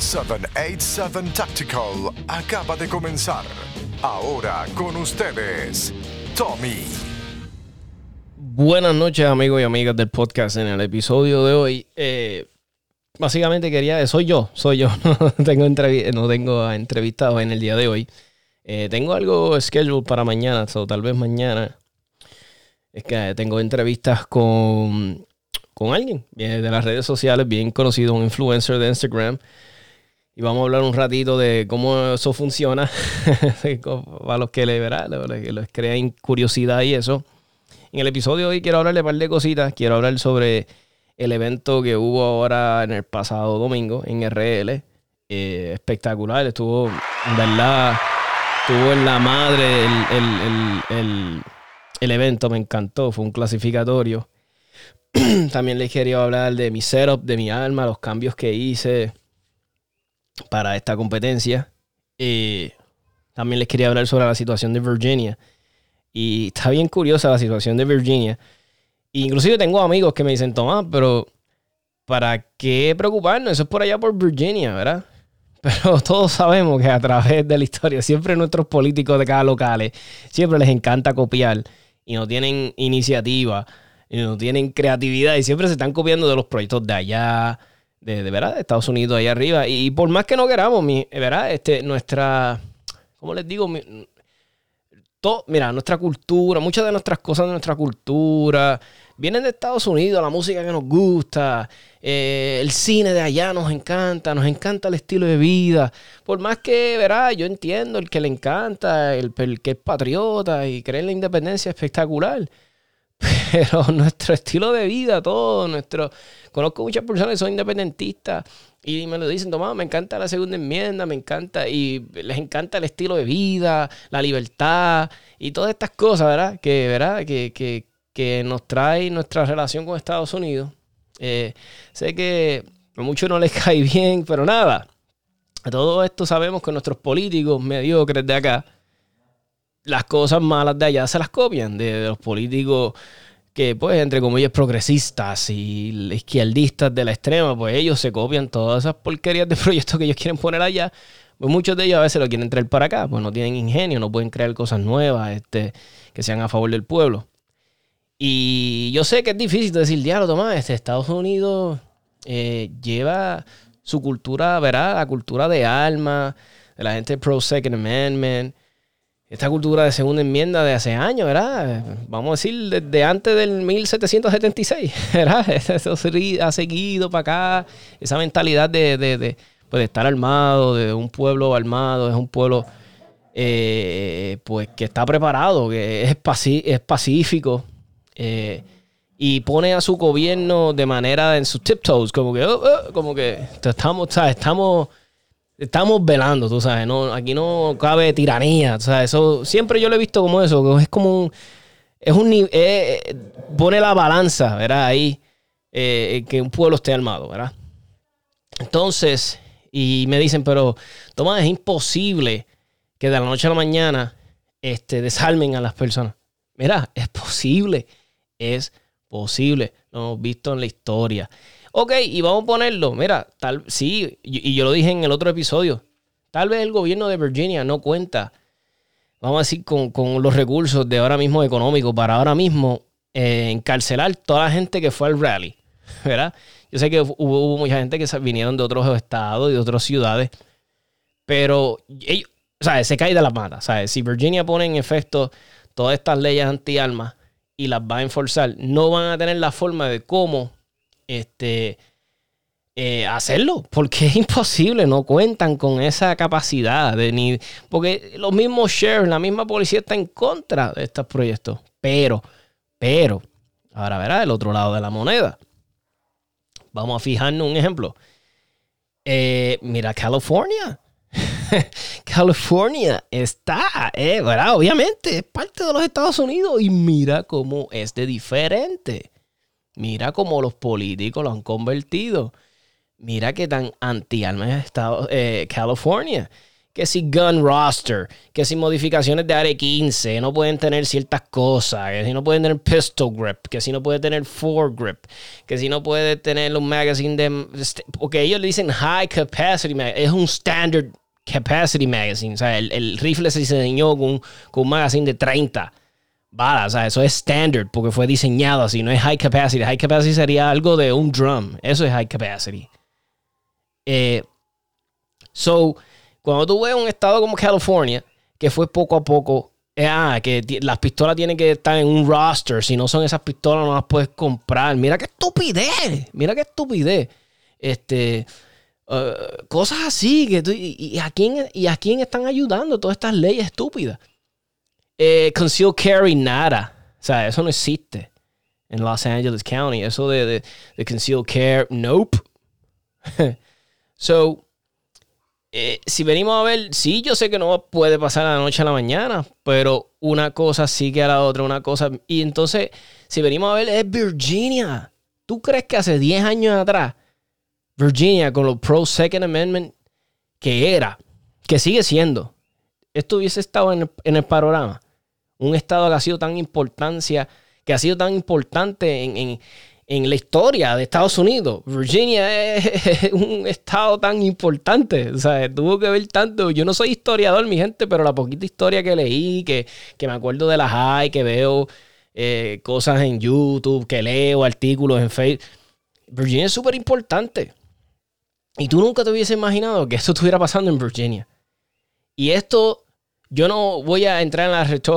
787 Tactical acaba de comenzar. Ahora con ustedes, Tommy. Buenas noches amigos y amigas del podcast. En el episodio de hoy, eh, básicamente quería, soy yo, soy yo, no tengo, entrev no tengo entrevistado en el día de hoy. Eh, tengo algo scheduled para mañana, o tal vez mañana. Es que tengo entrevistas con, con alguien de las redes sociales, bien conocido, un influencer de Instagram. Y vamos a hablar un ratito de cómo eso funciona. para los que le verá, les crean curiosidad y eso. En el episodio de hoy quiero hablarle un par de cositas. Quiero hablar sobre el evento que hubo ahora en el pasado domingo en RL. Eh, espectacular, estuvo, en verdad, estuvo en la madre el, el, evento, me encantó, fue un clasificatorio. También les quería hablar de mi setup, de mi alma, los cambios que hice para esta competencia. Eh, también les quería hablar sobre la situación de Virginia. Y está bien curiosa la situación de Virginia. Inclusive tengo amigos que me dicen, Tomás, pero ¿para qué preocuparnos? Eso es por allá por Virginia, ¿verdad? Pero todos sabemos que a través de la historia, siempre nuestros políticos de cada locales, siempre les encanta copiar y no tienen iniciativa, y no tienen creatividad y siempre se están copiando de los proyectos de allá, de, de ¿verdad? De Estados Unidos ahí arriba. Y, por más que no queramos, mi, ¿verdad? Este, nuestra, ¿cómo les digo? mira, nuestra cultura, muchas de nuestras cosas de nuestra cultura vienen de Estados Unidos, la música que nos gusta, eh, el cine de allá nos encanta, nos encanta el estilo de vida. Por más que, verá, yo entiendo el que le encanta, el, el que es patriota y cree en la independencia espectacular. Pero nuestro estilo de vida, todo, nuestro... Conozco muchas personas que son independentistas y me lo dicen, Tomás, me encanta la segunda enmienda, me encanta, y les encanta el estilo de vida, la libertad y todas estas cosas, ¿verdad? Que, ¿verdad? Que, que, que nos trae nuestra relación con Estados Unidos. Eh, sé que a muchos no les cae bien, pero nada. A todo esto sabemos que nuestros políticos mediocres de acá, las cosas malas de allá se las copian de, los políticos que, pues, entre comillas, progresistas y izquierdistas de la extrema, pues ellos se copian todas esas porquerías de proyectos que ellos quieren poner allá. Pues muchos de ellos a veces lo quieren traer para acá, pues no tienen ingenio, no pueden crear cosas nuevas este, que sean a favor del pueblo. Y yo sé que es difícil decir, diablo, Tomás, este Estados Unidos eh, lleva su cultura, ¿verdad? La cultura de alma, de la gente pro Second Amendment esta cultura de segunda enmienda de hace años, ¿verdad? Vamos a decir, desde antes del 1776, ¿verdad? Eso ha seguido para acá, esa mentalidad de, de, pues de, estar armado, de un pueblo armado, es un pueblo eh, pues que está preparado, que es, es pacífico eh, y pone a su gobierno de manera en sus tiptoes, como que, oh, oh, como que estamos, estamos estamos velando, tú sabes, no, aquí no cabe tiranía, o sea, eso siempre yo lo he visto como eso, es como un, es un, eh, eh, pone la balanza, ¿verdad? Ahí, eh, que un pueblo esté armado, ¿verdad? Entonces, y me dicen, pero, Tomás, es imposible que de la noche a la mañana este, desarmen a las personas. Mira, es posible, es posible, lo hemos visto en la historia. Ok, y vamos a ponerlo. Mira, tal, sí, y, yo lo dije en el otro episodio. Tal vez el gobierno de Virginia no cuenta, vamos a decir, con, los recursos de ahora mismo económicos para ahora mismo eh, encarcelar toda la gente que fue al rally. ¿Verdad? Yo sé que hubo, mucha gente que vinieron de otros estados y de otras ciudades, pero ellos, sea, se cae de la mata. ¿sabes? Si Virginia pone en efecto todas estas leyes anti-armas y las va a enforzar, no van a tener la forma de cómo este, eh, hacerlo, porque es imposible, no cuentan con esa capacidad de ni, porque los mismos sheriffs, la misma policía está en contra de estos proyectos, pero, pero, ahora verá el otro lado de la moneda. Vamos a fijarnos un ejemplo. Eh, mira, California. California está, eh. Obviamente, es parte de los Estados Unidos y mira cómo es de diferente. Mira cómo los políticos lo han convertido. Mira qué tan anti-alma es Estado, eh, California. que si gun roster, que si modificaciones de AR-15, no pueden tener ciertas cosas, que si no pueden tener pistol grip, que si no puede tener foregrip, que si no puede tener un magazine de... Porque ellos le dicen high capacity, es un standard capacity magazine, o sea, el, rifle se diseñó con, con un magazine de 30 sea, eso es standard porque fue diseñado así, no es high capacity. High capacity sería algo de un drum, eso es high capacity. Eh, so, cuando tú ves un estado como California, que fue poco a poco, eh, ah, que las pistolas tienen que estar en un roster, si no son esas pistolas no las puedes comprar. Mira qué estupidez, mira qué estupidez. Este, uh, cosas así, y, a quién, ¿y a quién están ayudando todas estas leyes estúpidas? Eh, conceal carry, nada. O sea, eso no existe en Los Angeles County. Eso de, de, de conceal carry, nope. so, eh, si venimos a ver, sí, yo sé que no puede pasar a la noche a la mañana, pero una cosa sigue a la otra, una cosa. Y entonces, si venimos a ver, es Virginia. ¿Tú crees que hace 10 años atrás, Virginia, con los Pro Second Amendment, que era, que sigue siendo, esto hubiese estado en el, panorama? Un estado que ha sido tan importancia, que ha sido tan importante en en la historia de Estados Unidos. Virginia es un estado tan importante. O sea, tuvo que ver tanto. Yo no soy historiador, mi gente, pero la poquita historia que leí, que, me acuerdo de las hay, que veo eh, cosas en YouTube, que leo artículos en Facebook. Virginia es súper importante. Y tú nunca te hubiese imaginado que esto estuviera pasando en Virginia. Y esto yo no voy a entrar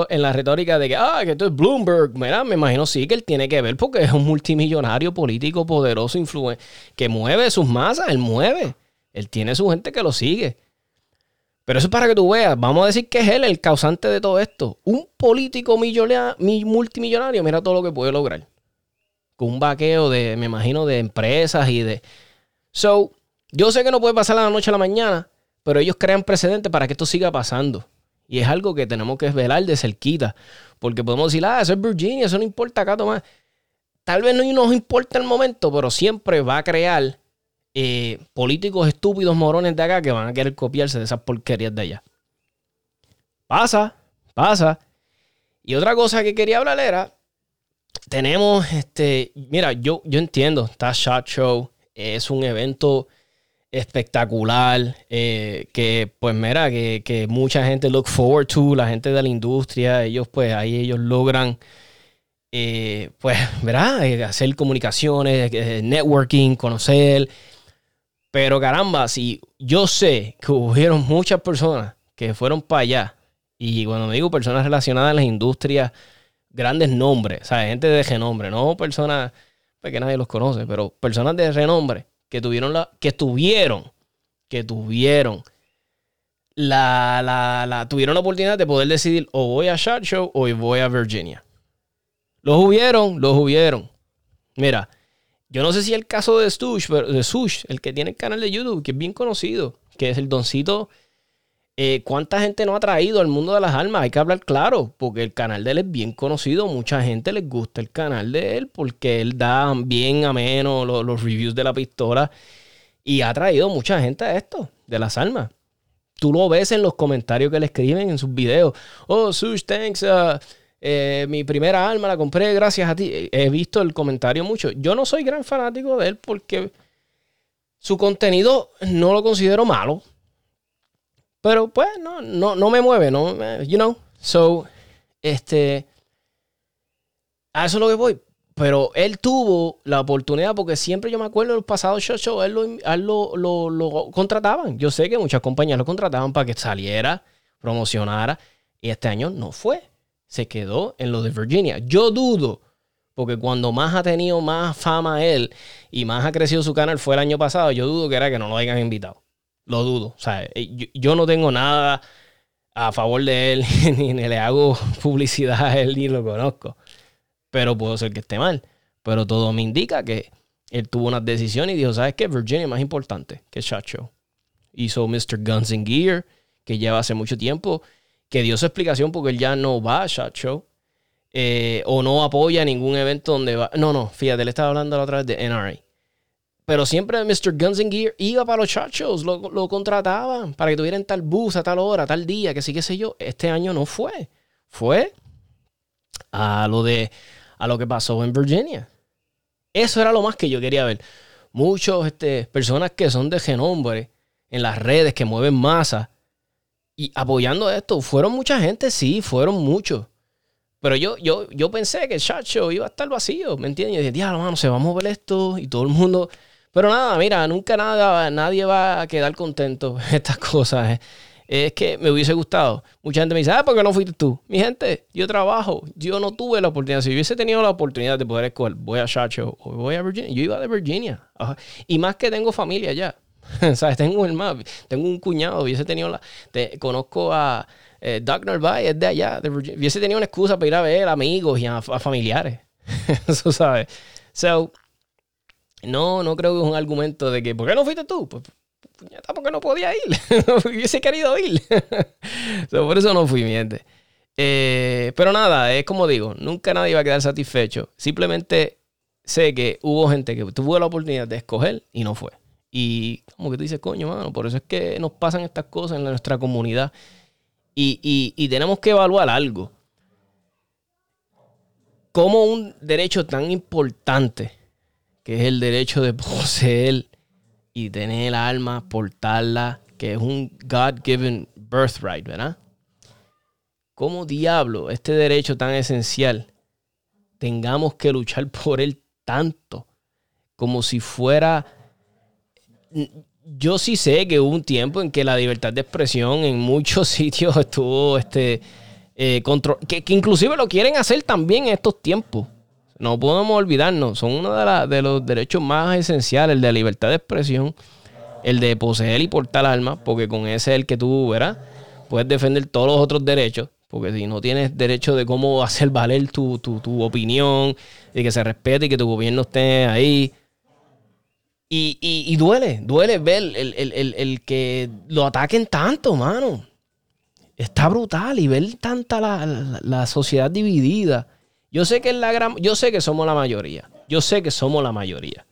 en la, retórica de que, ah, que esto es Bloomberg. Mira, me imagino sí que él tiene que ver porque es un multimillonario político poderoso, influente, que mueve sus masas, él mueve. Él tiene su gente que lo sigue. Pero eso es para que tú veas. Vamos a decir que es él el causante de todo esto. Un político multimillonario, mira todo lo que puede lograr. Con un vaqueo de, me imagino, de empresas y de. So, yo sé que no puede pasar la noche a la mañana, pero ellos crean precedentes para que esto siga pasando. Y es algo que tenemos que velar de cerquita. Porque podemos decir, ah, eso es Virginia, eso no importa acá, Tomás. Tal vez no nos importa el momento, pero siempre va a crear eh, políticos estúpidos morones de acá que van a querer copiarse de esas porquerías de allá. Pasa, pasa. Y otra cosa que quería hablar era, tenemos, este, mira, yo, yo entiendo, está Shot Show, es un evento espectacular, eh, que pues mira, que, mucha gente look forward to, la gente de la industria, ellos pues ahí ellos logran, eh, pues, ¿verdad? Eh, hacer comunicaciones, networking, conocer. Pero caramba, si yo sé que hubieron muchas personas que fueron para allá, y cuando me digo personas relacionadas a las industrias, grandes nombres, o sea, gente de renombre, no personas pues, que nadie los conoce, pero personas de renombre que tuvieron la, que tuvieron, que tuvieron la, la, tuvieron la oportunidad de poder decidir o voy a Shot Show o voy a Virginia. Los hubieron, los hubieron. Mira, yo no sé si el caso de Sush, de Sush, el que tiene el canal de YouTube, que es bien conocido, que es el doncito. Eh, ¿Cuánta gente no ha traído al mundo de las almas? Hay que hablar claro, porque el canal de él es bien conocido. Mucha gente les gusta el canal de él porque él da bien ameno los, los reviews de la pistola y ha traído mucha gente a esto, de las almas. Tú lo ves en los comentarios que le escriben en sus videos. Oh, Sush, thanks. Uh, eh, mi primera alma la compré gracias a ti. He visto el comentario mucho. Yo no soy gran fanático de él porque su contenido no lo considero malo. Pero pues no, no, no me mueve, no, you know. So, este, a eso es lo que voy. Pero él tuvo la oportunidad, porque siempre yo me acuerdo de los pasados show show, él, lo, lo, lo, contrataban. Yo sé que muchas compañías lo contrataban para que saliera, promocionara. Y este año no fue. Se quedó en lo de Virginia. Yo dudo, porque cuando más ha tenido más fama él y más ha crecido su canal fue el año pasado, yo dudo que era que no lo hayan invitado. Lo dudo. O sea, eh, yo, no tengo nada a favor de él, ni le hago publicidad a él, ni lo conozco pero puedo ser que esté mal. Pero todo me indica que él tuvo una decisión y dijo, ¿sabes qué? Virginia es más importante que Show. Hizo Mr. Guns and Gear, que lleva hace mucho tiempo, que dio su explicación porque él ya no va a Show. Eh, o no apoya ningún evento donde va. No, no, fíjate, le estaba hablando la otra vez de NRA. Pero siempre Mr. Guns and Gear iba para los chachos, lo, lo contrataban para que tuvieran tal bus a tal hora, tal día, que sí, qué sé yo. Este año no fue. Fue a lo de a lo que pasó en Virginia. Eso era lo más que yo quería ver. Muchos este, personas que son de genombre en las redes, que mueven masa y apoyando esto. Fueron mucha gente, sí, fueron muchos. Pero yo, yo, yo pensé que el chacho iba a estar vacío, ¿me entiendes? Y dije, diablo, mano, se va a mover esto y todo el mundo. Pero nada, mira, nunca nada, nadie va a quedar contento estas cosas. ¿eh? Es que me hubiese gustado. Mucha gente me dice, ah, ¿por qué no fuiste tú? Mi gente, yo trabajo, yo no tuve la oportunidad. Si hubiese tenido la oportunidad de poder escoger, voy a Chacho o voy a Virginia, yo iba de Virginia. Y más que tengo familia allá. ¿Sabes? Tengo un hermano, tengo un cuñado, hubiese tenido la. conozco a eh, Doc es de allá, de Virginia. Hubiese tenido una excusa para ir a ver amigos y a, familiares. Eso, ¿sabes? So, no, no creo que es un argumento de que, ¿por qué no fuiste tú? Pues, puñeta, porque no podía ir. Hubiese querido ir. por eso no fui, miente. Eh, pero nada, es como digo, nunca nadie va a quedar satisfecho. Simplemente sé que hubo gente que tuvo la oportunidad de escoger y no fue. Y como que tú dices, coño, mano, por eso es que nos pasan estas cosas en nuestra comunidad. Y, y tenemos que evaluar algo. Como un derecho tan importante, que es el derecho de poseer y tener el alma, portarla, que es un God-given birthright, ¿verdad? ¿Cómo diablo este derecho tan esencial tengamos que luchar por él tanto? Como si fuera... Yo sí sé que hubo un tiempo en que la libertad de expresión en muchos sitios estuvo este, eh, control, que, que, inclusive lo quieren hacer también en estos tiempos. No podemos olvidarnos, son uno de, los derechos más esenciales, el de libertad de expresión, el de poseer y portar armas, porque con ese es el que tú, ¿verdad? Puedes defender todos los otros derechos, porque si no tienes derecho de cómo hacer valer tu, opinión, de que se respete y que tu gobierno esté ahí. Y, duele, duele ver el, que lo ataquen tanto, mano. Está brutal y ver tanta la, la sociedad dividida yo sé que es la gran, yo sé que somos la mayoría. Yo sé que somos la mayoría.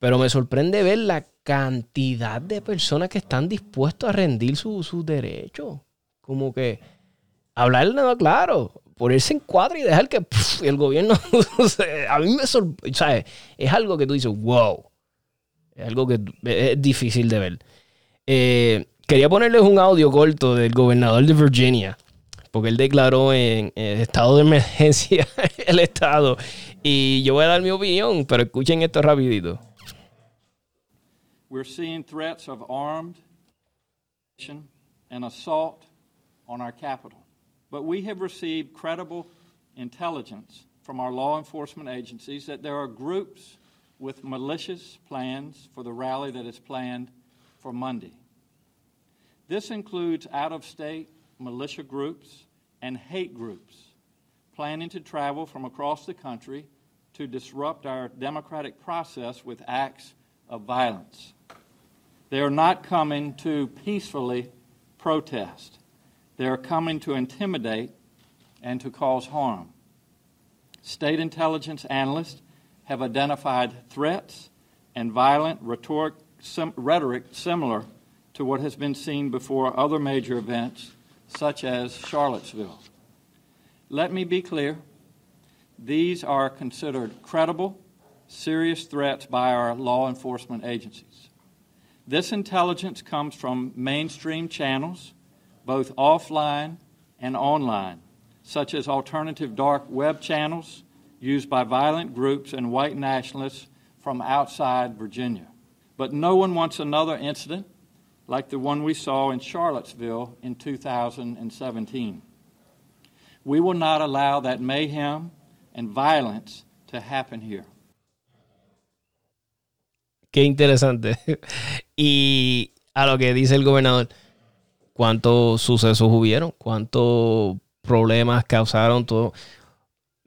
Pero me sorprende ver la cantidad de personas que están dispuestos a rendir sus derechos. Como que hablar nada claro, ponerse en cuadro y dejar que el gobierno. a mí me sorprende. Es algo que tú dices, wow. Es algo que es difícil de ver. Eh, quería ponerles un audio corto del gobernador de Virginia porque él declaró en, estado de emergencia el estado. Y yo voy a dar mi opinión, pero escuchen esto rapidito. We're seeing threats of armed and assault on our capital. But we have received credible intelligence from our law enforcement agencies that there are groups with malicious plans for the rally that is planned for Monday. This includes out of state militia groups, and hate groups planning to travel from across the country to disrupt our democratic process with acts of violence. They are not coming to peacefully protest. They are coming to intimidate and to cause harm. State intelligence analysts have identified threats and violent rhetoric, sim, rhetoric similar to what has been seen before other major events such as Charlottesville. Let me be clear these are considered credible, serious threats by our law enforcement agencies. This intelligence comes from mainstream channels, both offline and online, such as alternative dark web channels used by violent groups and white nationalists from outside Virginia. But no one wants another incident like the one we saw in Charlottesville in 2017. We will not allow that mayhem and violence to happen here. Qué interesante. y a lo que dice el gobernador, ¿cuántos sucesos hubieron? ¿Cuántos problemas causaron? Todo?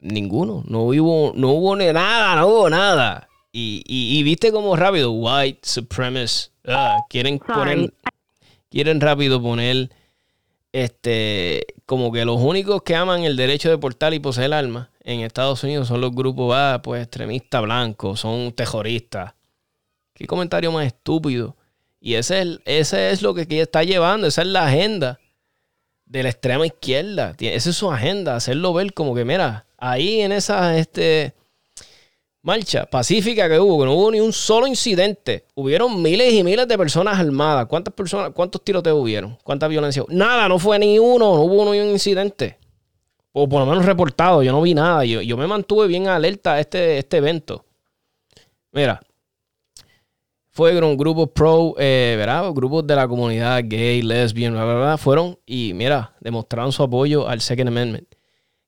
Ninguno. No hubo, no hubo nada, no hubo nada. Y, y, y viste como rápido, white supremacist Ah, quieren poner, quieren rápido poner, este, como que los únicos que aman el derecho de portar y poseer armas en Estados Unidos son los grupos, ah, pues extremistas blancos, son terroristas. Qué comentario más estúpido. Y ese es, ese es lo que está llevando, esa es la agenda de la extrema izquierda. Esa es su agenda, hacerlo ver como que, mira, ahí en esa este, marcha pacífica que hubo, que no hubo ni un solo incidente, hubieron miles y miles de personas armadas. ¿Cuántas personas, cuántos tiroteos hubieron? ¿Cuánta violencia? Nada, no fue ni uno, no hubo ni un incidente. O por lo menos reportado, yo no vi nada. Yo, yo me mantuve bien alerta a este, este evento. Mira, fueron grupos pro, eh, ¿verdad? Grupos de la comunidad gay, lesbian, bla, bla, bla, fueron y, mira, demostraron su apoyo al Second Amendment.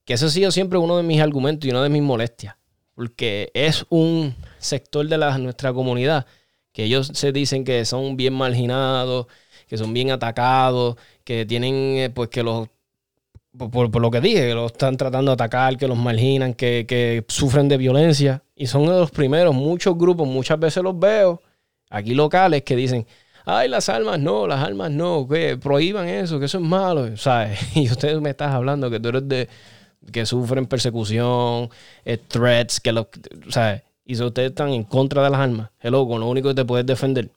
Que eso ha sido siempre uno de mis argumentos y una de mis molestias. Porque es un sector de la, nuestra comunidad que ellos se dicen que son bien marginados, que son bien atacados, que tienen, eh, pues, que los por, lo que dije, que los están tratando de atacar, que los marginan, que, que, sufren de violencia. Y son de los primeros, muchos grupos, muchas veces los veo aquí locales que dicen, ay, las armas no, las armas no, que prohíban eso, que eso es malo, ¿sabes? Y ustedes me estás hablando que tú eres de, que sufren persecución, eh, threats, que los, ¿sabes? Y si ustedes están en contra de las armas, hello, lo único que te puedes defender.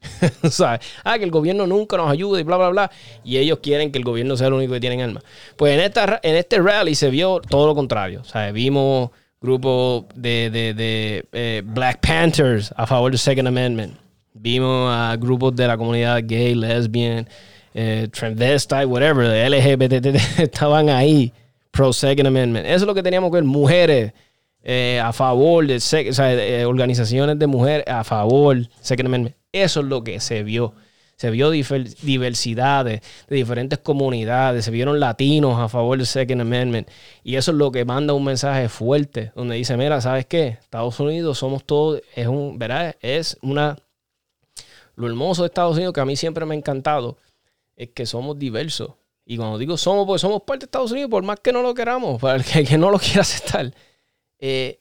¿Sabes? Ah, que el gobierno nunca nos ayuda y bla, bla, bla. Y ellos quieren que el gobierno sea el único que tiene armas. Pues en, esta, en este rally se vio todo lo contrario. ¿Sabes? Vimos grupos de, de, de eh, Black Panthers a favor del Second Amendment. Vimos a grupos de la comunidad gay, lesbian, eh, transvestite, whatever, LGBT, estaban ahí, pro Second Amendment. Eso es lo que teníamos que ver, mujeres eh, a favor de, o sea, organizaciones de mujeres a favor Second Amendment. Eso es lo que se vio se vio diversidades de diferentes comunidades, se vieron latinos a favor del Second Amendment. Y eso es lo que manda un mensaje fuerte, donde dice, mira, ¿sabes qué? Estados Unidos somos todos, es un, ¿verdad? Es una... Lo hermoso de Estados Unidos, que a mí siempre me ha encantado, es que somos diversos. Y cuando digo somos, pues somos parte de Estados Unidos, por más que no lo queramos, para el que, que no lo quiera aceptar. Eh,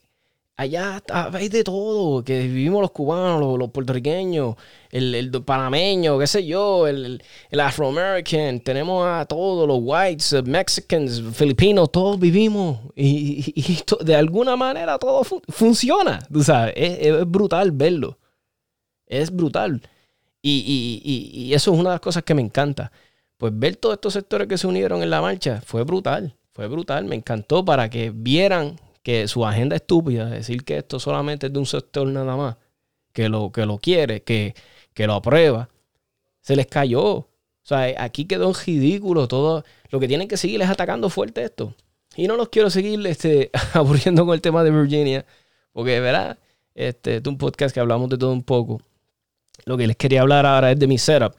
allá veis de todo, que vivimos los cubanos, los, puertorriqueños, el, el, panameño, qué sé yo, el, el afroamerican, tenemos a todos los whites, uh, mexicans, filipinos, todos vivimos y, de alguna manera todo funciona, tú sabes, es, brutal verlo, es brutal. Y, y, eso es una de las cosas que me encanta. Pues ver todos estos sectores que se unieron en la marcha fue brutal, fue brutal, me encantó para que vieran que su agenda estúpida, decir que esto solamente es de un sector nada más, que lo, que lo quiere, que, que lo aprueba, se les cayó. O sea, aquí quedó ridículo todo. Lo que tienen que seguir es atacando fuerte esto. Y no los quiero seguir este, aburriendo con el tema de Virginia, porque, ¿verdad? Este, es un podcast que hablamos de todo un poco. Lo que les quería hablar ahora es de mi setup.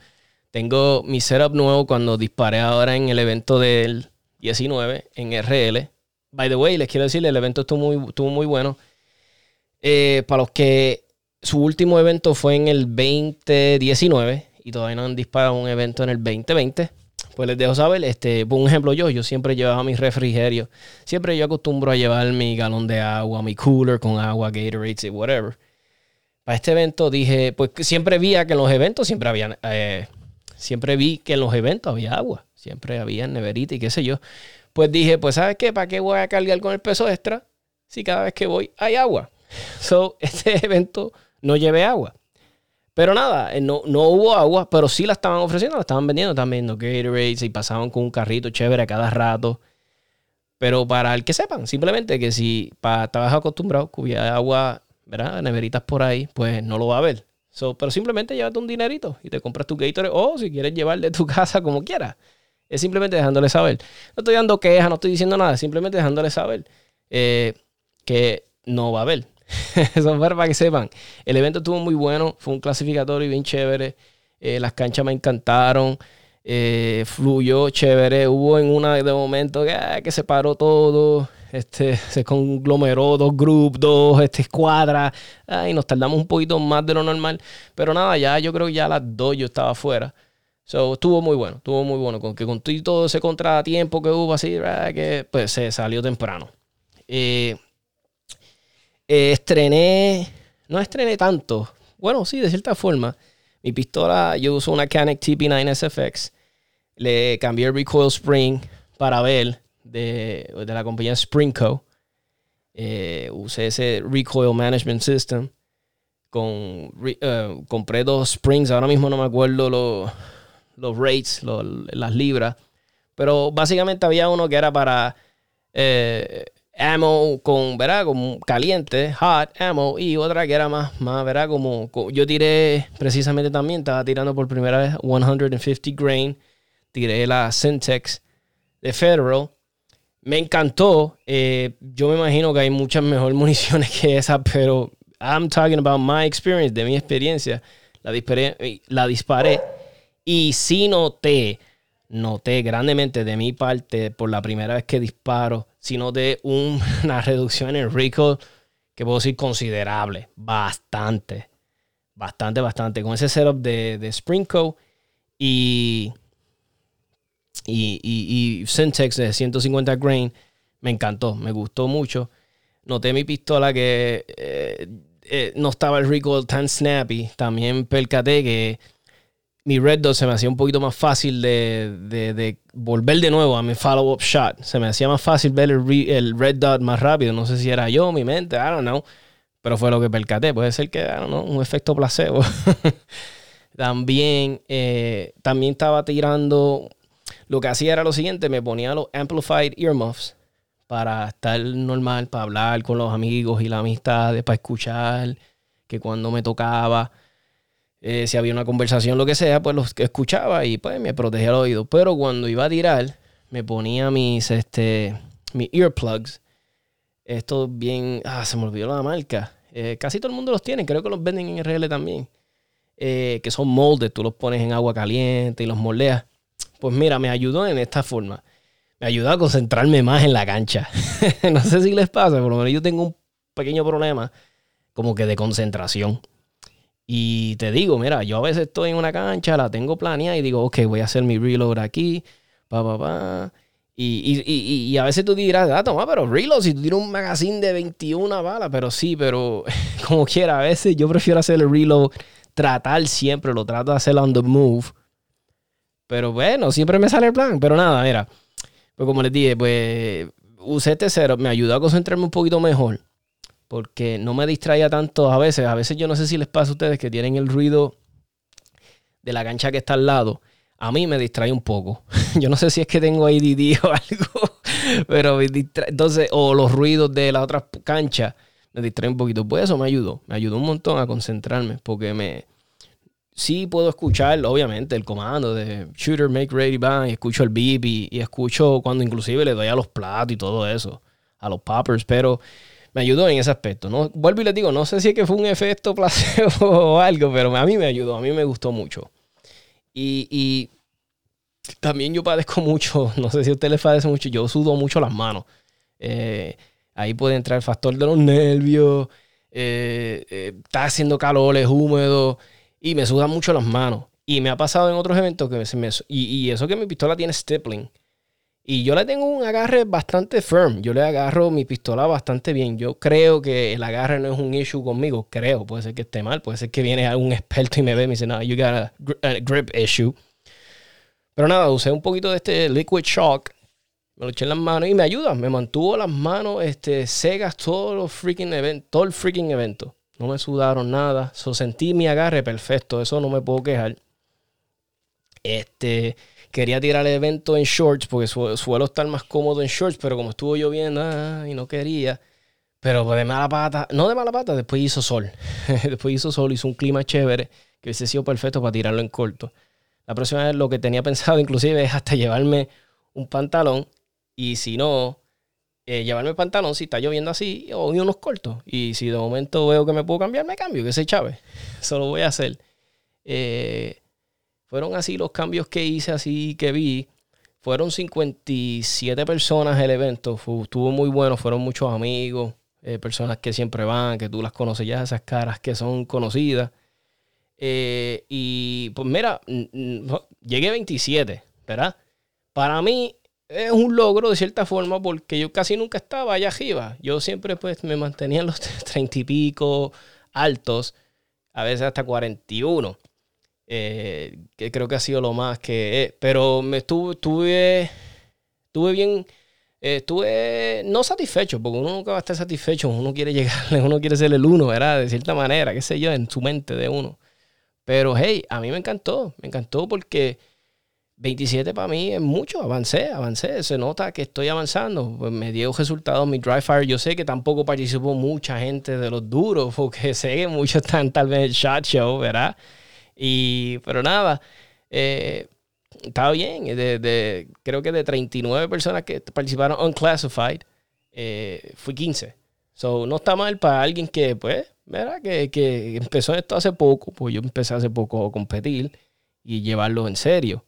Tengo mi setup nuevo cuando disparé ahora en el evento del 19 en RL. By the way, les quiero decir, el evento estuvo muy, estuvo muy bueno. Eh, para los que su último evento fue en el 2019 y todavía no han disparado un evento en el 2020, pues les dejo saber, este, por ejemplo yo, yo siempre llevaba mi refrigerio, siempre yo acostumbro a llevar mi galón de agua, mi cooler con agua, Gatorade whatever. Para este evento dije, pues siempre vi que en los eventos siempre había, eh, siempre vi que en los eventos había agua, siempre había neverita y qué sé yo. Pues dije, pues ¿sabes qué? ¿Para qué voy a cargar con el peso extra si cada vez que voy hay agua? So, este evento no llevé agua. Pero nada, eh, no, no hubo agua, pero sí la estaban ofreciendo, la estaban vendiendo, estaban vendiendo Gatorade y pasaban con un carrito chévere a cada rato. Pero para el que sepan, simplemente que si para, estabas acostumbrado que hubiera agua, ¿verdad? Neveritas por ahí, pues no lo va a ver. Pero simplemente llévate un dinerito y te compras tu Gatorade o si quieres llevar de tu casa como quieras. Es simplemente dejándole saber. No estoy dando quejas, no estoy diciendo nada, simplemente dejándole saber eh, que no va a haber. Eso es para que sepan. El evento estuvo muy bueno, fue un clasificatorio bien chévere. Eh, las canchas me encantaron. Eh, fluyó chévere. Hubo en una de momento que, ah, que se paró todo. Este, se conglomeró dos grupos, dos este, escuadras. y nos tardamos un poquito más de lo normal. Pero nada, ya yo creo que ya a las dos yo estaba afuera. So, estuvo muy bueno, estuvo muy bueno. Con que con todo ese contratiempo que hubo así, que pues se salió temprano. Eh, eh, estrené, no estrené tanto. Bueno, sí, de cierta forma. Mi pistola, yo uso una Canik TP9 SFX. Le cambié el recoil spring para ver de, de la compañía Springco. Eh, usé ese recoil management system. con eh, compré dos springs, ahora mismo no me acuerdo los, los rates, las libras, pero básicamente había uno que era para eh, ammo con, ¿verdad? Como caliente, hot ammo, y otra que era más, más, ¿verdad? Como, yo tiré precisamente también, estaba tirando por primera vez 150 grain, tiré la Syntex de Federal. Me encantó. Eh, yo me imagino que hay muchas mejores municiones que esa, pero I'm talking about my experience, de mi experiencia. La disparé, la disparé y sí noté, noté grandemente de mi parte por la primera vez que disparo, sí noté una reducción en el recoil que puedo decir considerable, bastante, bastante, bastante. Con ese setup de, de Springco y, y, y, y Syntex de 150 grain, me encantó, me gustó mucho noté mi pistola que eh, eh, no estaba el recoil tan snappy. También percaté que mi red dot se me hacía un poquito más fácil de, volver de nuevo a mi follow-up shot. Se me hacía más fácil ver el, red dot más rápido. No sé si era yo, mi mente, I don't know. Pero fue lo que percaté. Puede ser que, I don't know, un efecto placebo. también, eh, también estaba tirando. Lo que hacía era lo siguiente: me ponía los amplified earmuffs para estar normal, para hablar con los amigos y la amistad, para escuchar, que cuando me tocaba, eh, si había una conversación, lo que sea, pues los escuchaba y pues me protegía el oído. Pero cuando iba a tirar, me ponía mis, este, mis earplugs. Esto bien, ah, se me olvidó la marca. Eh, casi todo el mundo los tiene, creo que los venden en RL también. Eh, que son moldes, tú los pones en agua caliente y los moldeas. Pues mira, me ayudó en esta forma me ayuda a concentrarme más en la cancha. no sé si les pasa, por lo menos yo tengo un pequeño problema como que de concentración. Y te digo, mira, yo a veces estoy en una cancha, la tengo planeada y digo, ok, voy a hacer mi reload aquí, pa, pa, pa. Y, y, y, a veces tú dirás, ah, toma, pero reload, si tú tienes un magazine de 21 balas, pero sí, pero como quiera, a veces yo prefiero hacer el reload, tratar siempre, lo trato de hacer on the move. Pero bueno, siempre me sale el plan. Pero nada, mira, pues como les dije, pues usé este cero, me ayudó a concentrarme un poquito mejor. Porque no me distraía tanto a veces. A veces yo no sé si les pasa a ustedes que tienen el ruido de la cancha que está al lado. A mí me distrae un poco. yo no sé si es que tengo ADD o algo. Pero me distrae. Entonces, o los ruidos de la otra cancha me distraen un poquito. Pues eso me ayudó. Me ayudó un montón a concentrarme. Porque me, sí puedo escuchar, obviamente, el comando de shooter, make ready, bang, y escucho el beep y, escucho cuando inclusive le doy a los platos y todo eso, a los poppers, pero me ayudó en ese aspecto. ¿no? Vuelvo y les digo, no sé si es que fue un efecto placebo o algo, pero a mí me ayudó, a mí me gustó mucho. Y, también yo padezco mucho, no sé si a usted le padece mucho, yo sudo mucho las manos. Eh, ahí puede entrar el factor de los nervios, eh, eh, está haciendo calor, es húmedo y me sudan mucho las manos. Y me ha pasado en otros eventos que se me... Y, eso que mi pistola tiene stippling. Y yo le tengo un agarre bastante firm. Yo le agarro mi pistola bastante bien. Yo creo que el agarre no es un issue conmigo. Creo. Puede ser que esté mal. Puede ser que viene algún experto y me ve y me dice, no, you got a, grip issue. Pero nada, usé un poquito de este liquid shock. Me lo eché en las manos y me ayuda. Me mantuvo las manos este, secas todo, los freaking event, todo el freaking evento. No me sudaron nada. So, sentí mi agarre perfecto. Eso no me puedo quejar. Este, quería tirar el evento en shorts porque suelo estar más cómodo en shorts, pero como estuvo lloviendo ah, y no quería. Pero pues de mala pata, no de mala pata, después hizo sol. después hizo sol, hizo un clima chévere que hubiese sido perfecto para tirarlo en corto. La próxima vez lo que tenía pensado inclusive es hasta llevarme un pantalón y si no, eh, llevarme el pantalón si está lloviendo así o unos cortos. Y si de momento veo que me puedo cambiar, me cambio, que se chave. Eso lo voy a hacer. Eh, fueron así los cambios que hice, así que vi. Fueron 57 personas el evento. estuvo muy bueno, fueron muchos amigos, eh, personas que siempre van, que tú las conoces ya, esas caras que son conocidas. y pues mira, llegué 27, ¿verdad? Para mí es un logro de cierta forma porque yo casi nunca estaba allá arriba. Yo siempre pues me mantenía en los treinta y pico altos, a veces hasta 41. Eh, que creo que ha sido lo más que... pero me estuve, estuve, estuve bien estuve no satisfecho, porque uno nunca va a estar satisfecho, uno quiere llegar, uno quiere ser el uno, ¿verdad? De cierta manera, qué sé yo, en su mente de uno. Pero hey, a mí me encantó, me encantó porque 27 para mí es mucho, avancé, avancé, se nota que estoy avanzando, pues me dio resultados mi dry fire, yo sé que tampoco participó mucha gente de los duros, porque sé que muchos están tal vez en el shot show, ¿verdad? Y, pero nada, eh, estaba bien. De, creo que de 39 personas que participaron unclassified, eh, fui 15. So, no está mal para alguien que, pues, ¿verdad? Que, que empezó esto hace poco. Pues yo empecé hace poco a competir y llevarlo en serio.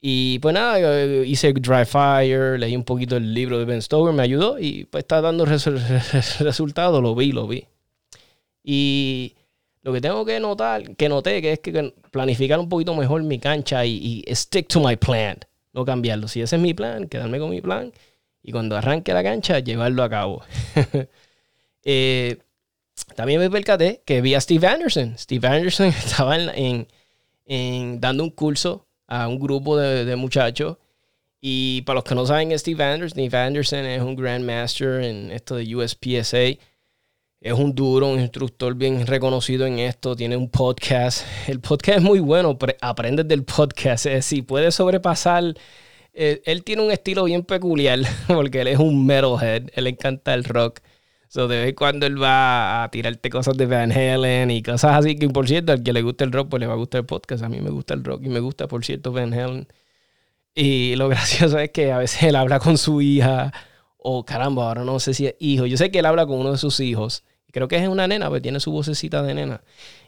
Y pues nada, hice Dry Fire, leí un poquito el libro de Ben Stoker, me ayudó y pues está dando resultados, lo vi, lo vi. Y lo que tengo que notar, que noté, que es que planificar un poquito mejor mi cancha y, stick to my plan. No cambiarlo. Si ese es mi plan, quedarme con mi plan. Y cuando arranque la cancha, llevarlo a cabo. Eh, también me percaté que vi a Steve Anderson. Steve Anderson estaba en, dando un curso a un grupo de, de, muchachos. Y para los que no saben, Steve Anderson, Steve Anderson es un Grandmaster en esto de USPSA es un duro, un instructor bien reconocido en esto, tiene un podcast. El podcast es muy bueno, aprendes del podcast. Es decir, puedes sobrepasar. Eh, él tiene un estilo bien peculiar, porque él es un metalhead, él encanta el rock. So, de vez en cuando él va a tirarte cosas de Van Halen y cosas así, que por cierto, al que le gusta el rock, pues le va a gustar el podcast. A mí me gusta el rock y me gusta, por cierto, Van Halen. Y lo gracioso es que a veces él habla con su hija, o caramba, ahora no sé si es hijo. Yo sé que él habla con uno de sus hijos creo que es una nena, pues tiene su vocecita de nena.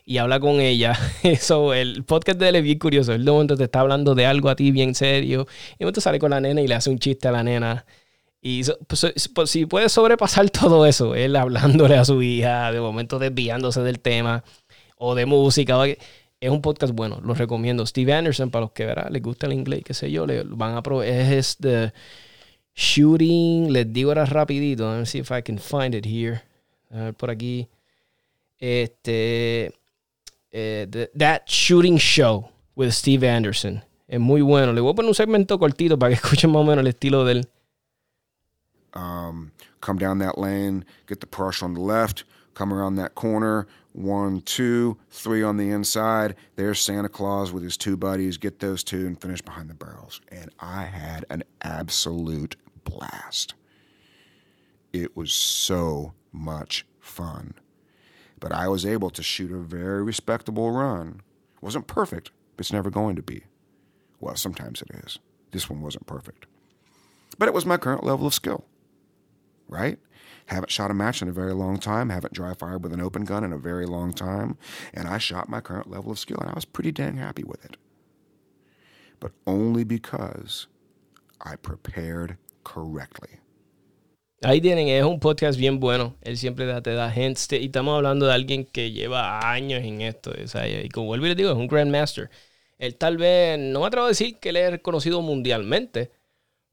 Y habla con ella. Eso, el podcast de él es bien curioso. Él de momento te está hablando de algo a ti bien serio. Y de momento sale con la nena y le hace un chiste a la nena. Y pues, pues, si puede sobrepasar todo eso, él hablándole a su hija, de momento desviándose del tema o de música. Es un podcast bueno, lo recomiendo. Steve Anderson, para los que verán, les gusta el inglés, qué sé yo, le van a probar. Es de Shooting, les digo ahora rapidito, let me see if I can find it here. A ver por aquí. Este. Eh, That Shooting Show with Steve Anderson. Es muy bueno. Le voy a poner un segmento cortito para que escuchen más o menos el estilo del. Um, come down that lane, get the brush on the left, come around that corner, one, two, three on the inside. There's Santa Claus with his two buddies. Get those two and finish behind the barrels. And I had an absolute blast. It was so much fun. But I was able to shoot a very respectable run. It wasn't perfect, but it's never going to be. Well, sometimes it is. This one wasn't perfect. But it was my current level of skill, right? Haven't shot a match in a very long time, haven't dry fired with an open gun in a very long time, and I shot my current level of skill, and I was pretty dang happy with it. But only because I prepared correctly. Ahí tienen, es un podcast bien bueno. Él siempre te da gente. Y estamos hablando de alguien que lleva años en esto. O sea, y como vuelvo y les digo, es un Grandmaster. Él tal vez, no me atrevo a decir que él es reconocido mundialmente.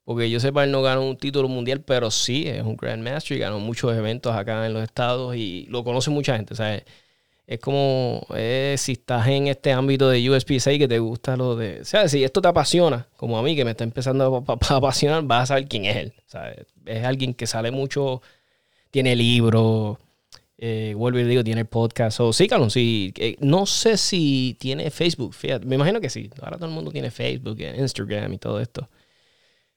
Porque yo sepa, él no ganó un título mundial, pero sí es un Grandmaster y ganó muchos eventos acá en los estados y lo conoce mucha gente. ¿sabes? es como eh, si estás en este ámbito de USPSA que te gusta lo de. O sea, si esto te apasiona, como a mí que me está empezando a, apasionar, vas a saber quién es él. Es alguien que sale mucho, tiene libros, eh, vuelvo y digo, tiene podcast. O sí, Carlos, sí. Eh, no sé si tiene Facebook, fíjate. Me imagino que sí. Ahora todo el mundo tiene Facebook, Instagram y todo esto.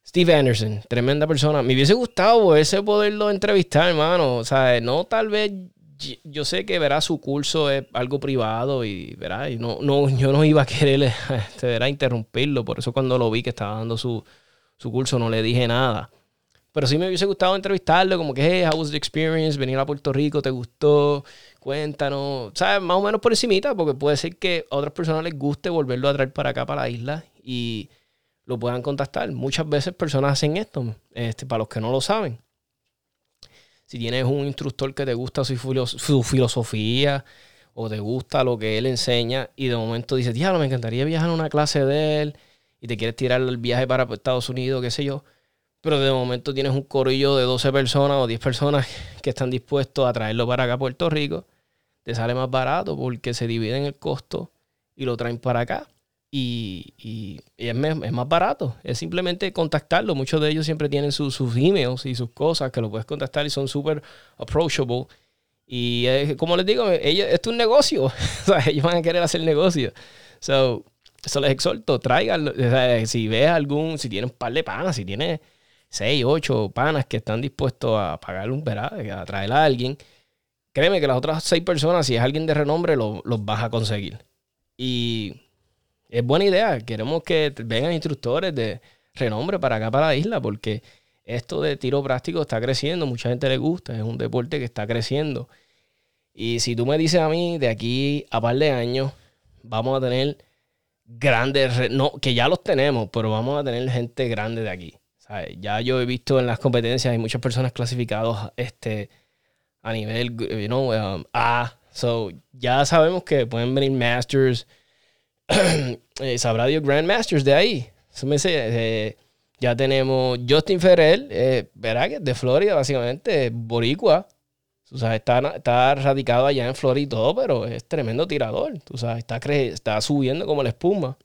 Steve Anderson, tremenda persona. Me hubiese gustado ese poderlo entrevistar, hermano. O sea, no tal vez yo sé que verá su curso es algo privado y verá, y no, no, yo no iba a querer este, verá, interrumpirlo, por eso cuando lo vi que estaba dando su, curso no le dije nada. Pero sí me hubiese gustado entrevistarlo, como que, hey, how was the experience? Venir a Puerto Rico, ¿te gustó? Cuéntanos, ¿sabes? Más o menos por encimita, porque puede ser que a otras personas les guste volverlo a traer para acá, para la isla, y lo puedan contactar. Muchas veces personas hacen esto, este, para los que no lo saben si tienes un instructor que te gusta su, filosofía o te gusta lo que él enseña y de momento dices, diablo, me encantaría viajar a una clase de él y te quieres tirar el viaje para Estados Unidos, qué sé yo, pero de momento tienes un corillo de 12 personas o 10 personas que están dispuestos a traerlo para acá a Puerto Rico, te sale más barato porque se dividen el costo y lo traen para acá. Y, y- es, más barato. Es simplemente contactarlo. Muchos de ellos siempre tienen sus- emails y sus cosas que lo puedes contactar y son súper approachable. Y eh, como les digo, ellos, esto es un negocio. ellos van a querer hacer negocio. So, eso les exhorto, si ves algún, si tienes un par de panas, si tienes seis, ocho panas que están dispuestos a pagar un verá, a traer a alguien, créeme que las otras seis personas, si es alguien de renombre, lo- los vas a conseguir. Y es buena idea. Queremos que vengan instructores de renombre para acá, para la isla, porque esto de tiro práctico está creciendo. Mucha gente le gusta. Es un deporte que está creciendo. Y si tú me dices a mí, de aquí a par de años, vamos a tener grandes, no, que ya los tenemos, pero vamos a tener gente grande de aquí. Ya yo he visto en las competencias, hay muchas personas clasificadas este, a nivel, you know, um, A. So, ya sabemos que pueden venir Masters, eh, sabrá Dios Grandmasters de ahí. Eso me dice, eh, ya tenemos Justin Ferrell, eh, de Florida, básicamente, boricua. Tú sabes, está, está radicado allá en Florida y todo, pero es tremendo tirador. Tú sabes, está, está subiendo como la espuma.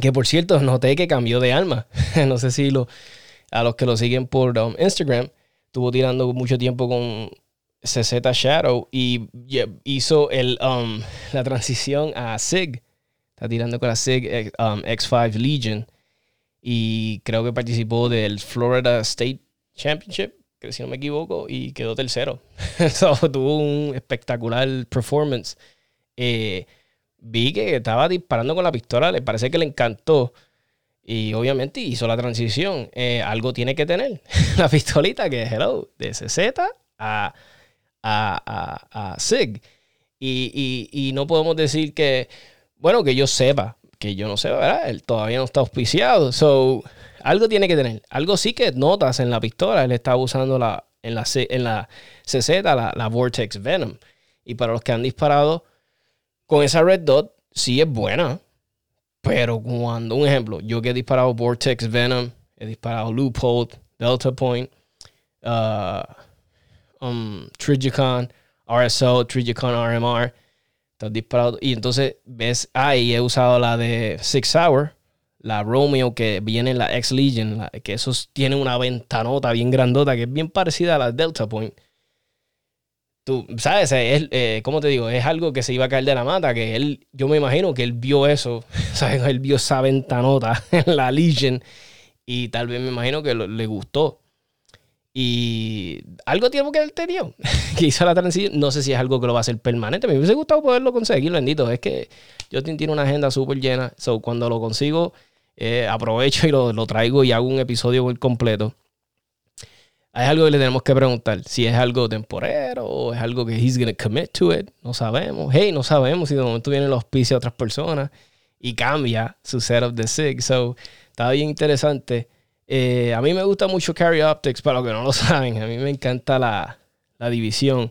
Que por cierto, noté que cambió de alma. no sé si lo, a los que lo siguen por um, Instagram, estuvo tirando mucho tiempo con CZ Shadow y hizo el, um, la transición a SIG. Está tirando con la SIG eh, um, X5 Legion. Y creo que participó del Florida State Championship, que si no me equivoco, y quedó tercero. So, tuvo un espectacular performance. Eh, vi que estaba disparando con la pistola, le parece que le encantó. Y obviamente hizo la transición. Eh, algo tiene que tener. la pistolita que es hello, de CZ a, a, a, a SIG. Y, no podemos decir que, bueno, que yo sepa, que yo no sepa, ¿verdad? Él todavía no está auspiciado. So, algo tiene que tener. Algo sí que notas en la pistola. Él está usando la, en, la, en la CZ la, la Vortex Venom. Y para los que han disparado con esa Red Dot, sí es buena. Pero cuando, un ejemplo, yo que he disparado Vortex Venom, he disparado Loophole, Delta Point, uh, um, Trigicon, RSO, Trigicon RMR. Estás disparado. Y entonces ves, ah, y he usado la de Six Hour, la Romeo que viene en la X Legion, la- que esos tienen una ventanota bien grandota que es bien parecida a la Delta Point. Tú, ¿sabes? Es, eh, ¿Cómo te digo? Es algo que se iba a caer de la mata, que él, yo me imagino que él vio eso, ¿sabes? Él vio esa ventanota en la Legion y tal vez me imagino que le gustó. Y algo tiene que él tenido, que hizo la transición. No sé si es algo que lo va a hacer permanente. Me hubiese gustado poderlo conseguir, bendito. Es que Justin tiene una agenda súper llena. So, cuando lo consigo, eh, aprovecho y lo, lo traigo y hago un episodio completo. Hay algo que le tenemos que preguntar. Si es algo temporero o es algo que he's gonna commit to it. No sabemos. Hey, no sabemos si de momento viene el auspicio a otras personas y cambia su setup de SIG. So, está bien interesante. Eh, a mí me gusta mucho Carry Optics, para los que no lo saben. A mí me encanta la, la división.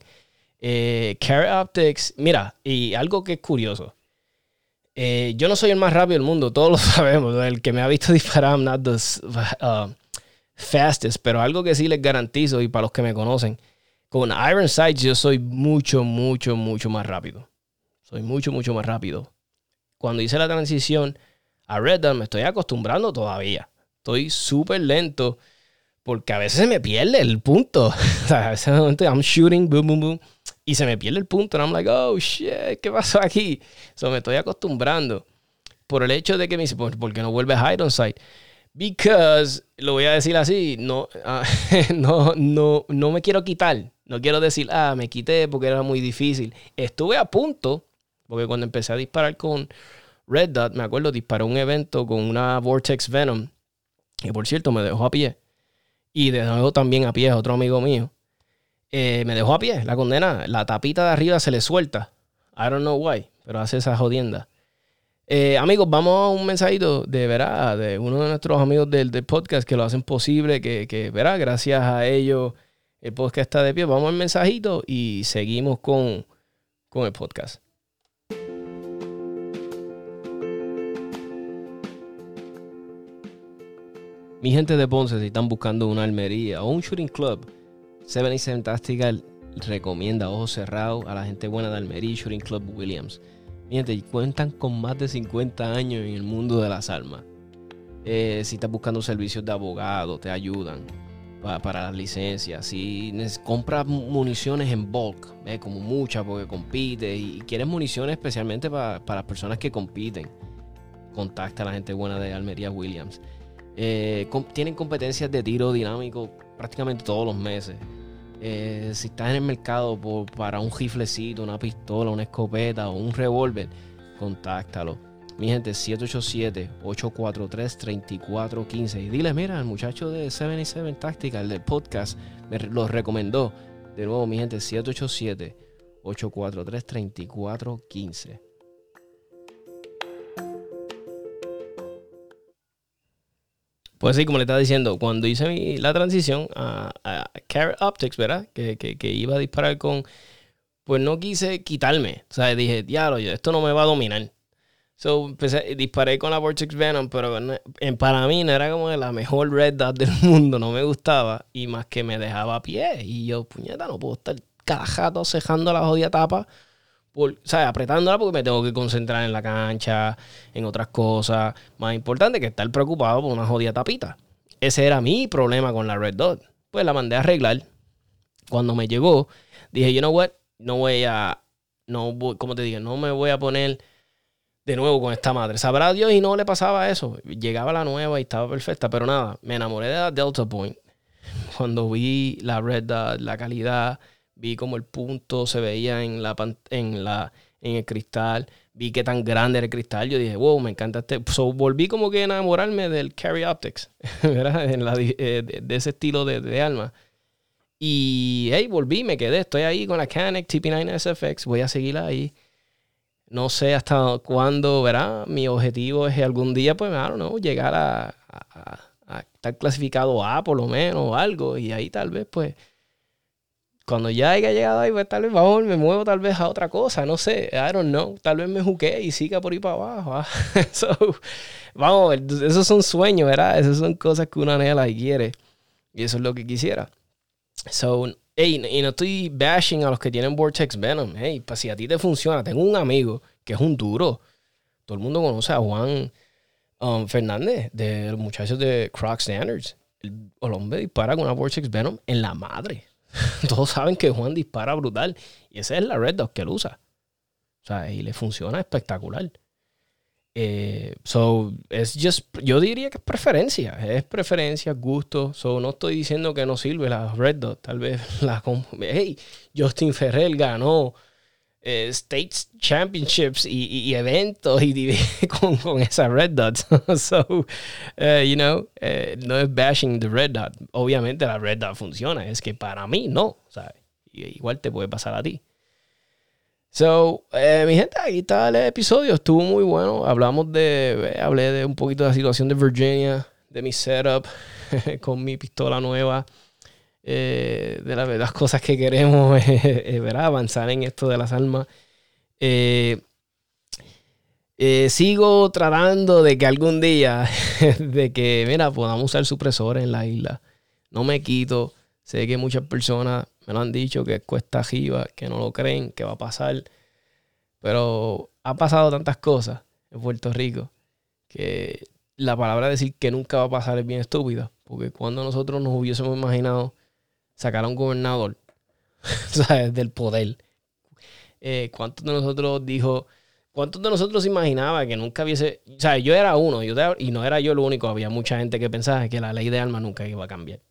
Eh, Carry Optics, mira, y algo que es curioso. Eh, yo no soy el más rápido del mundo, todos lo sabemos. El que me ha visto disparar, I'm not the uh, fastest, pero algo que sí les garantizo, y para los que me conocen, con Iron Sights yo soy mucho, mucho, mucho más rápido. Soy mucho, mucho más rápido. Cuando hice la transición a Red Dot, me estoy acostumbrando todavía. Estoy súper lento porque a veces se me pierde el punto. o sea, a veces I'm shooting, boom, boom, boom, y se me pierde el punto. And I'm like, oh shit, ¿qué pasó aquí? So me estoy acostumbrando por el hecho de que me dice, ¿por, qué no vuelves a Iron Sight? Because, lo voy a decir así, no, ah, no, no, no me quiero quitar. No quiero decir, ah, me quité porque era muy difícil. Estuve a punto, porque cuando empecé a disparar con Red Dot, me acuerdo, disparé un evento con una Vortex Venom, que por cierto me dejó a pie. Y de nuevo también a pie, otro amigo mío. Eh, me dejó a pie, la condena. La tapita de arriba se le suelta. I don't know why, pero hace esa jodienda. Eh, amigos, vamos a un mensajito de verá, de uno de nuestros amigos del, del podcast que lo hacen posible, que, que verá, gracias a ellos el podcast está de pie. Vamos al mensajito y seguimos con, con el podcast. Mi gente de Ponce, si están buscando una almería o un shooting club, 77 Tactical recomienda ojos cerrados a la gente buena de Almería y Shooting Club Williams. Fíjate, cuentan con más de 50 años en el mundo de las armas. Eh, si estás buscando servicios de abogado, te ayudan para las licencias. Si compras municiones en bulk, como muchas porque compite y quieres municiones especialmente para, las personas que compiten, contacta a la gente buena de Almería Williams. Eh, tienen competencias de tiro dinámico prácticamente todos los meses. Eh, si estás en el mercado para un riflecito, una pistola, una escopeta o un revólver, contáctalo. Mi gente, 787-843-3415. Y dile, mira, el muchacho de 77 Tactical, del podcast, me lo recomendó. De nuevo, mi gente, 787-843-3415. Pues sí, como le estaba diciendo, cuando hice la transición a, a Carrot Optics, ¿verdad? Que, que, iba a disparar con... Pues no quise quitarme. O sea, dije, diablo, esto no me va a dominar. So, empecé, disparé con la Vortex Venom, pero en, para mí no era como la mejor red dot del mundo, no me gustaba. Y más que me dejaba a pie. Y yo, puñeta, no puedo estar carajato cejando la jodida tapa. Sea, apretándola porque me tengo que concentrar en la cancha, en otras cosas. Más importante que estar preocupado por una jodida tapita. Ese era mi problema con la Red Dot. Pues la mandé a arreglar. Cuando me llegó, dije, you know what, no voy a, no voy, como te digo, no me voy a poner de nuevo con esta madre. Sabrá Dios y no le pasaba eso. Llegaba la nueva y estaba perfecta, pero nada, me enamoré de la Delta Point. Cuando vi la red, la calidad, vi como el punto se veía en la en la en el cristal, vi qué tan grande era el cristal, yo dije, wow, me encanta este. So, volví como que a enamorarme del Carry Optics, ¿verdad? Eh, de, ese estilo de, de alma. Y hey, volví, me quedé, estoy ahí con la Canik TP9 SFX, voy a seguirla ahí no sé hasta cuándo, ¿verdad? Mi objetivo es algún día, pues, no, llegar a, estar clasificado A por lo menos o algo. Y ahí tal vez, pues, cuando ya haya llegado ahí, pues tal vez vamos, me muevo tal vez a otra cosa, no sé, I don't know. Tal vez me juqué y siga por ahí para abajo. ¿ah? vamos, esos son sueños, ¿verdad? Esas son cosas que una anhela y quiere. Y eso es lo que quisiera. So, Hey, y no estoy bashing a los que tienen Vortex Venom. Hey, pues si a ti te funciona, tengo un amigo que es un duro. Todo el mundo conoce a Juan um, Fernández, de los muchachos de Croc Standards. El, hombre dispara con una Vortex Venom en la madre. Todos saben que Juan dispara brutal. Y esa es la Red Dot que él usa. O sea, y le funciona espectacular. Eh, so, es just, yo diría que es preferencia, es preferencia, gusto. So, no estoy diciendo que no sirve la Red Dot. Tal vez la. Hey, Justin Ferrell ganó eh, States Championships y, eventos y, con, con, esa Red Dot. so, eh, you know, no es bashing the Red Dot. Obviamente la Red Dot funciona. Es que para mí no. Igual te puede pasar a ti. So, eh, mi gente, aquí está el episodio. Estuvo muy bueno. Hablamos de. Eh, hablé de un poquito de la situación de Virginia, de mi setup con mi pistola nueva. Eh, de las, cosas que queremos ¿verdad? avanzar en esto de las armas. sigo tratando de que algún día, de que, mira, podamos usar supresores en la isla. No me quito. Sé que muchas personas me lo han dicho que cuesta arriba, que no lo creen, que va a pasar. Pero ha pasado tantas cosas en Puerto Rico que la palabra decir que nunca va a pasar es bien estúpida. Porque cuando nosotros nos hubiésemos imaginado sacar a un gobernador del poder, eh, ¿cuántos de nosotros dijo, cuántos de nosotros imaginaba que nunca hubiese, o sea, yo era uno y no era yo el único, había mucha gente que pensaba que la ley de armas nunca iba a cambiar.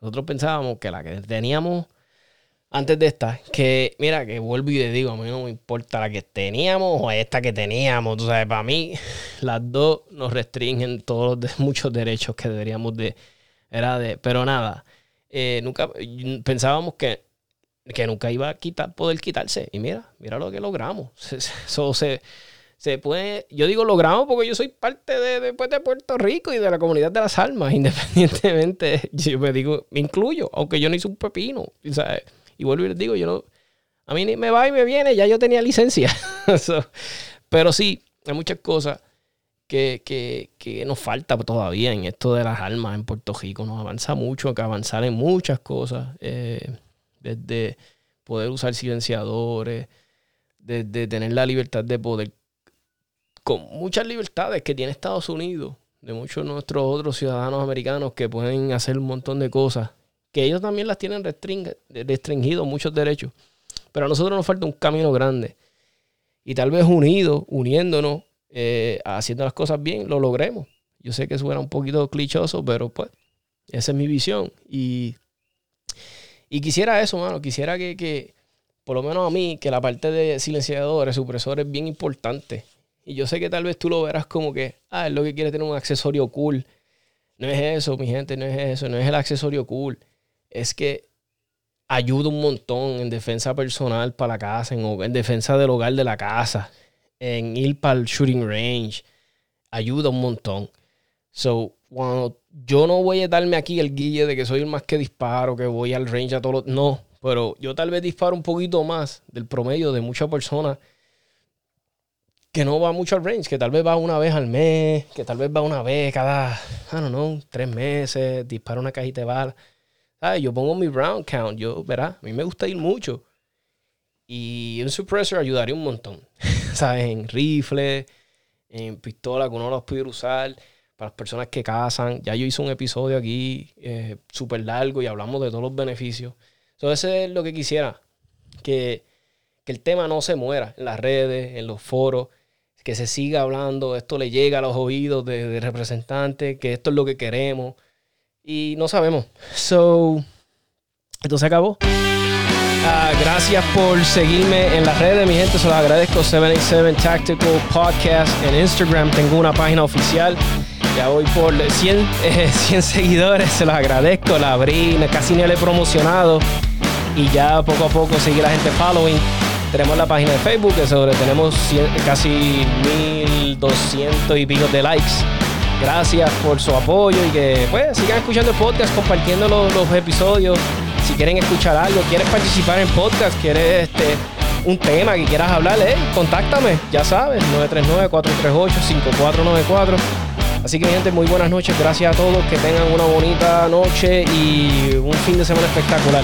Nosotros pensábamos que la que teníamos antes de esta, que mira, que vuelvo y le digo, a mí no me importa la que teníamos o esta que teníamos. Tú sabes, para mí las dos nos restringen todos los muchos derechos que deberíamos de... Era de... Pero nada, eh, nunca pensábamos que, que nunca iba a quitar, poder quitarse. Y mira, mira lo que logramos. Eso se se puede, yo digo logramos porque yo soy parte de, después de Puerto Rico y de la comunidad de las almas, independientemente, yo me digo, me incluyo, aunque yo no hice un pepino, y vuelvo y les digo, yo no, a mí ni me va y me viene, ya yo tenía licencia, pero sí, hay muchas cosas que, que, que, nos falta todavía en esto de las almas en Puerto Rico, nos avanza mucho, hay que avanzar en muchas cosas, eh, desde poder usar silenciadores, de, de tener la libertad de poder, con muchas libertades que tiene Estados Unidos, de muchos de nuestros otros ciudadanos americanos que pueden hacer un montón de cosas, que ellos también las tienen restringidos muchos derechos. Pero a nosotros nos falta un camino grande. Y tal vez unidos, uniéndonos, eh, haciendo las cosas bien, lo logremos. Yo sé que suena un poquito clichoso, pero pues esa es mi visión. Y, y quisiera eso, mano. Quisiera que, que, por lo menos a mí, que la parte de silenciadores, supresores es bien importante. Y yo sé que tal vez tú lo verás como que, ah, es lo que quiere tener un accesorio cool. No es eso, mi gente, no es eso, no es el accesorio cool. Es que ayuda un montón en defensa personal para la casa, en, en defensa del hogar de la casa, en ir para el shooting range. Ayuda un montón. So, cuando yo no voy a darme aquí el guille de que soy el más que disparo, que voy al range a todos los. No, pero yo tal vez disparo un poquito más del promedio de muchas personas que no va mucho al range, que tal vez va una vez al mes, que tal vez va una vez cada, I don't tres meses, dispara una cajita de balas. ¿Sabes? Yo pongo mi round count, yo, verá, a mí me gusta ir mucho. Y un suppressor ayudaría un montón. ¿Sabes? En rifle, en pistola que uno los puede usar para las personas que cazan. Ya yo hice un episodio aquí eh, súper largo y hablamos de todos los beneficios. Entonces, eso es lo que quisiera. Que, que, el tema no se muera en las redes, en los foros. Que se siga hablando. Esto le llega a los oídos de, representantes. Que esto es lo que queremos. Y no sabemos. So, esto acabó. Uh, gracias por seguirme en las redes, mi gente. Se los agradezco. 787 Tactical Podcast en Instagram. Tengo una página oficial. Ya voy por 100, eh, 100 seguidores, se los agradezco. La abrí, casi ni la he promocionado. Y ya poco a poco sigue la gente following. Tenemos la página de Facebook, que sobre tenemos casi 1200 y pico de likes. Gracias por su apoyo y que pues sigan escuchando el podcast, compartiendo los episodios. Si quieren escuchar algo, quieres participar en podcast, quieres este, un tema que quieras hablar, eh, contáctame, ya sabes, 939-438-5494. Así que mi gente, muy buenas noches. Gracias a todos. Que tengan una bonita noche y un fin de semana espectacular.